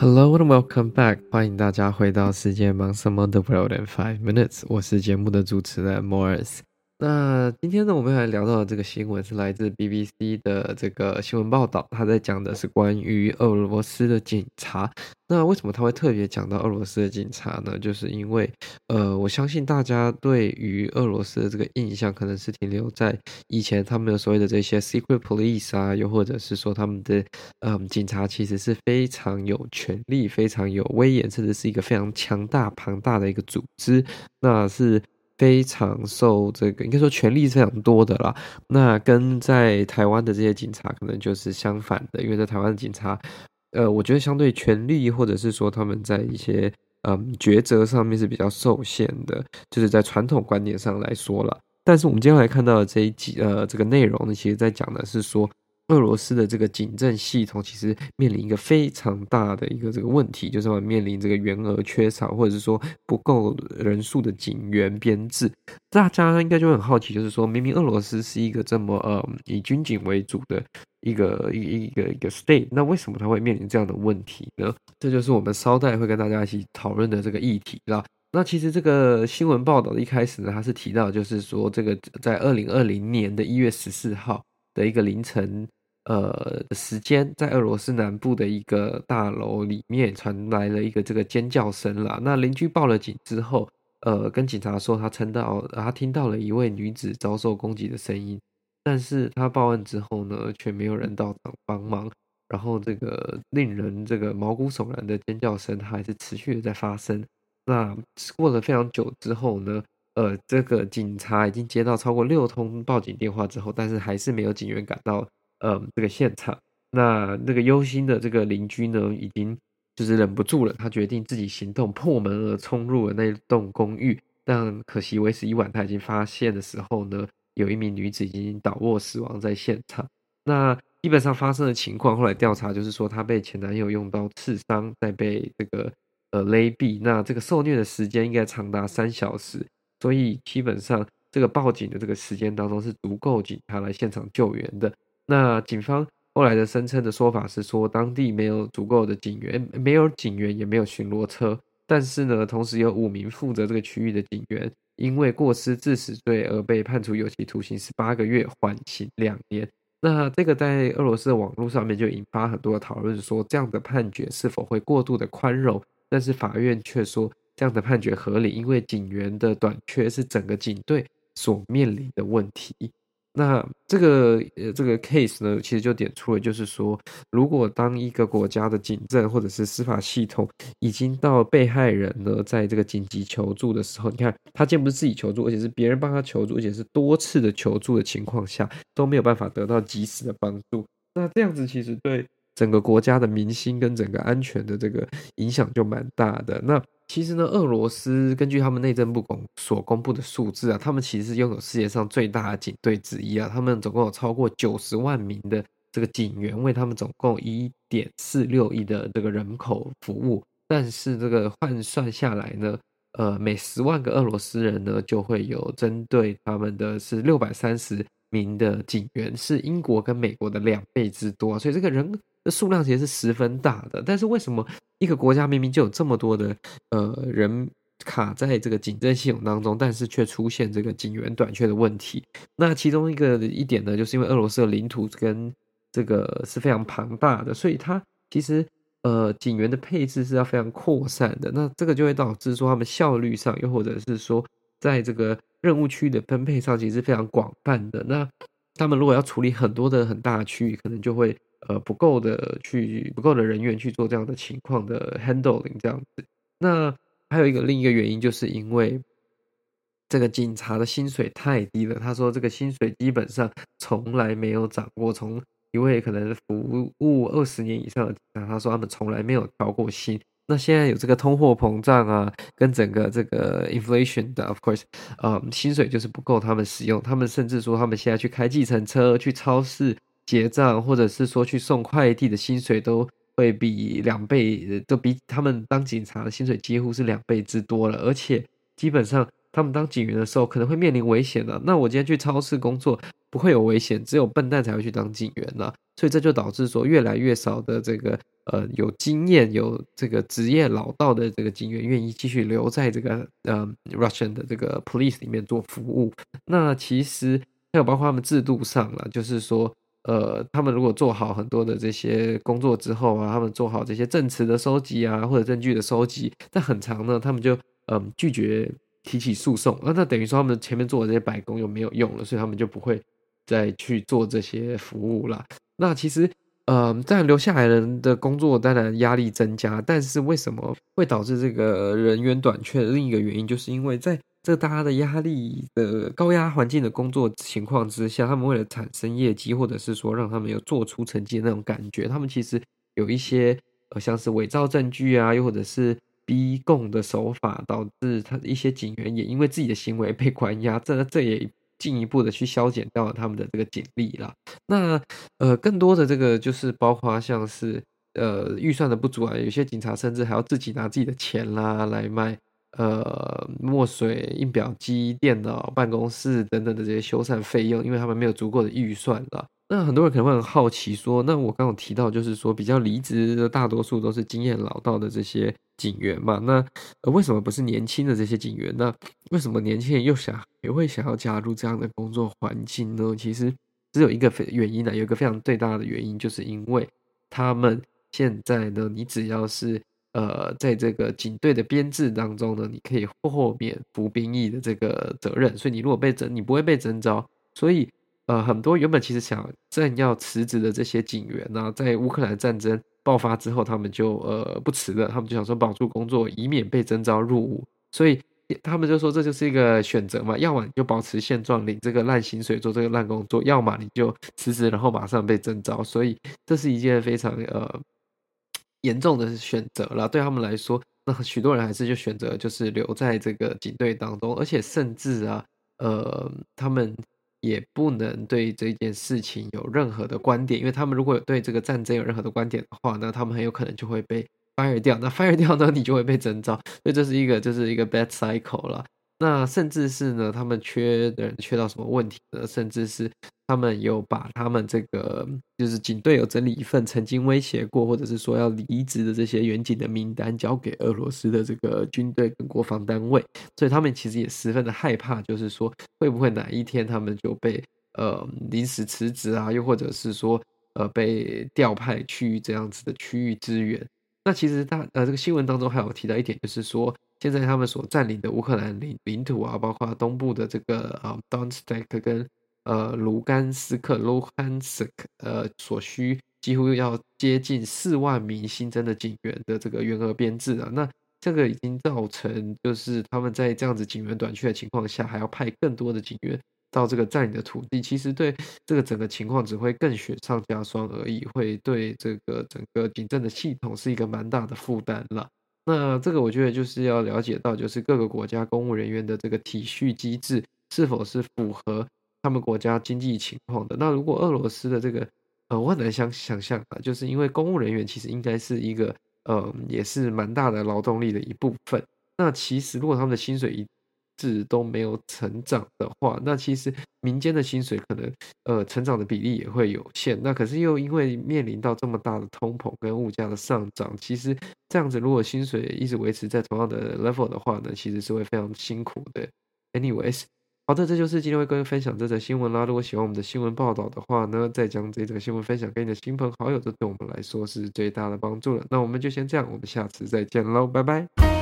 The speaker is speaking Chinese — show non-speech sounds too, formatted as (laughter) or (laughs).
Hello and welcome back，欢迎大家回到世界忙什么的 World in Five Minutes，我是节目的主持人 Morris。那今天呢，我们要来聊到的这个新闻是来自 BBC 的这个新闻报道，他在讲的是关于俄罗斯的警察。那为什么他会特别讲到俄罗斯的警察呢？就是因为，呃，我相信大家对于俄罗斯的这个印象，可能是停留在以前他们有所谓的这些 secret police 啊，又或者是说他们的，嗯，警察其实是非常有权力、非常有威严，甚至是一个非常强大、庞大的一个组织。那是。非常受这个应该说权力是非常多的啦，那跟在台湾的这些警察可能就是相反的，因为在台湾的警察，呃，我觉得相对权力或者是说他们在一些嗯抉择上面是比较受限的，就是在传统观念上来说了。但是我们接下来看到的这一集呃这个内容呢，其实在讲的是说。俄罗斯的这个警政系统其实面临一个非常大的一个这个问题，就是我们面临这个员额缺少，或者是说不够人数的警员编制。大家应该就很好奇，就是说明明俄罗斯是一个这么呃以军警为主的一个一一个一个 state，那为什么它会面临这样的问题呢？这就是我们稍待会跟大家一起讨论的这个议题啦。那其实这个新闻报道的一开始呢，它是提到就是说这个在二零二零年的一月十四号的一个凌晨。呃，时间在俄罗斯南部的一个大楼里面传来了一个这个尖叫声啦。那邻居报了警之后，呃，跟警察说他听到他听到了一位女子遭受攻击的声音，但是他报案之后呢，却没有人到场帮忙。然后这个令人这个毛骨悚然的尖叫声，它还是持续的在发生。那过了非常久之后呢，呃，这个警察已经接到超过六通报警电话之后，但是还是没有警员赶到。嗯，这个现场，那那个忧心的这个邻居呢，已经就是忍不住了，他决定自己行动，破门而冲入了那栋公寓。但可惜为时已晚，他已经发现的时候呢，有一名女子已经倒卧死亡在现场。那基本上发生的情况，后来调查就是说，她被前男友用刀刺伤，再被这个呃勒毙。那这个受虐的时间应该长达三小时，所以基本上这个报警的这个时间当中是足够警察来现场救援的。那警方后来的声称的说法是说，当地没有足够的警员，没有警员，也没有巡逻车。但是呢，同时有五名负责这个区域的警员，因为过失致死罪而被判处有期徒刑十八个月，缓刑两年。那这个在俄罗斯的网络上面就引发很多的讨论，说这样的判决是否会过度的宽容？但是法院却说这样的判决合理，因为警员的短缺是整个警队所面临的问题。那这个呃，这个 case 呢，其实就点出了，就是说，如果当一个国家的警政或者是司法系统已经到被害人呢，在这个紧急求助的时候，你看他既不是自己求助，而且是别人帮他求助，而且是多次的求助的情况下，都没有办法得到及时的帮助，那这样子其实对整个国家的民心跟整个安全的这个影响就蛮大的。那其实呢，俄罗斯根据他们内政部公所公布的数字啊，他们其实拥有世界上最大的警队之一啊。他们总共有超过九十万名的这个警员，为他们总共一点四六亿的这个人口服务。但是这个换算下来呢，呃，每十万个俄罗斯人呢，就会有针对他们的是六百三十名的警员，是英国跟美国的两倍之多。所以这个人的数量其实是十分大的。但是为什么？一个国家明明就有这么多的呃人卡在这个警政系统当中，但是却出现这个警员短缺的问题。那其中一个一点呢，就是因为俄罗斯的领土跟这个是非常庞大的，所以它其实呃警员的配置是要非常扩散的。那这个就会导致说他们效率上，又或者是说在这个任务区的分配上，其实是非常广泛的。那他们如果要处理很多的很大的区域，可能就会。呃，不够的去不够的人员去做这样的情况的 handling 这样子。那还有一个另一个原因，就是因为这个警察的薪水太低了。他说，这个薪水基本上从来没有涨过。从一位可能服务二十年以上的警察，他说他们从来没有调过薪。那现在有这个通货膨胀啊，跟整个这个 inflation 的，of course，呃，薪水就是不够他们使用。他们甚至说，他们现在去开计程车，去超市。结账，或者是说去送快递的薪水都会比两倍，都比他们当警察的薪水几乎是两倍之多了。而且基本上他们当警员的时候可能会面临危险的。那我今天去超市工作不会有危险，只有笨蛋才会去当警员了。所以这就导致说越来越少的这个呃有经验、有这个职业老道的这个警员愿意继续留在这个呃 Russian 的这个 police 里面做服务。那其实还有包括他们制度上了，就是说。呃，他们如果做好很多的这些工作之后啊，他们做好这些证词的收集啊，或者证据的收集，但很长呢，他们就嗯、呃、拒绝提起诉讼，那那等于说他们前面做的这些白工又没有用了，所以他们就不会再去做这些服务了。那其实呃，当然留下来人的工作当然压力增加，但是为什么会导致这个人员短缺另一个原因，就是因为在这大家的压力的高压环境的工作情况之下，他们为了产生业绩，或者是说让他们有做出成绩的那种感觉，他们其实有一些呃，像是伪造证据啊，又或者是逼供的手法，导致他一些警员也因为自己的行为被关押，这这也进一步的去削减掉了他们的这个警力了。那呃，更多的这个就是包括像是呃预算的不足啊，有些警察甚至还要自己拿自己的钱啦来卖。呃，墨水、印表机、电脑、办公室等等的这些修缮费用，因为他们没有足够的预算了。那很多人可能会很好奇说，那我刚刚提到就是说，比较离职的大多数都是经验老道的这些警员嘛？(laughs) 那，为什么不是年轻的这些警员？那为什么年轻人又想也会想要加入这样的工作环境呢？其实只有一个原因呢，有一个非常最大的原因，就是因为他们现在呢，你只要是。呃，在这个警队的编制当中呢，你可以豁免服兵役的这个责任，所以你如果被征，你不会被征召。所以，呃，很多原本其实想正要辞职的这些警员呢、在乌克兰战争爆发之后，他们就呃不辞了，他们就想说保住工作，以免被征召入伍。所以他们就说这就是一个选择嘛，要么你就保持现状，领这个烂薪水，做这个烂工作；要么你就辞职，然后马上被征召。所以这是一件非常呃。严重的选择了，对他们来说，那许多人还是就选择就是留在这个警队当中，而且甚至啊，呃，他们也不能对这件事情有任何的观点，因为他们如果有对这个战争有任何的观点的话，那他们很有可能就会被 fire 掉，那 (laughs) fire 掉呢，你就会被征召，所以这是一个就是一个 bad cycle 了。那甚至是呢，他们缺的人缺到什么问题呢？甚至是他们有把他们这个就是警队有整理一份曾经威胁过或者是说要离职的这些员警的名单交给俄罗斯的这个军队跟国防单位，所以他们其实也十分的害怕，就是说会不会哪一天他们就被呃临时辞职啊，又或者是说呃被调派去这样子的区域支援。那其实大呃这个新闻当中还有提到一点，就是说。现在他们所占领的乌克兰领领土啊，包括东部的这个啊 Donetsk 跟呃卢甘斯克 Luhansk 呃所需几乎要接近四万名新增的警员的这个员额编制啊，那这个已经造成就是他们在这样子警员短缺的情况下，还要派更多的警员到这个占领的土地，其实对这个整个情况只会更雪上加霜而已，会对这个整个警政的系统是一个蛮大的负担了。那这个我觉得就是要了解到，就是各个国家公务人员的这个体恤机制是否是符合他们国家经济情况的。那如果俄罗斯的这个，呃，我很难想想象啊，就是因为公务人员其实应该是一个，呃，也是蛮大的劳动力的一部分。那其实如果他们的薪水一直都没有成长的话，那其实民间的薪水可能呃成长的比例也会有限。那可是又因为面临到这么大的通膨跟物价的上涨，其实这样子如果薪水一直维持在同样的 level 的话呢，其实是会非常辛苦的。Anyways，好的，这就是今天会跟分享这则新闻啦。如果喜欢我们的新闻报道的话呢，再将这则新闻分享给你的亲朋好友，这对我们来说是最大的帮助了。那我们就先这样，我们下次再见喽，拜拜。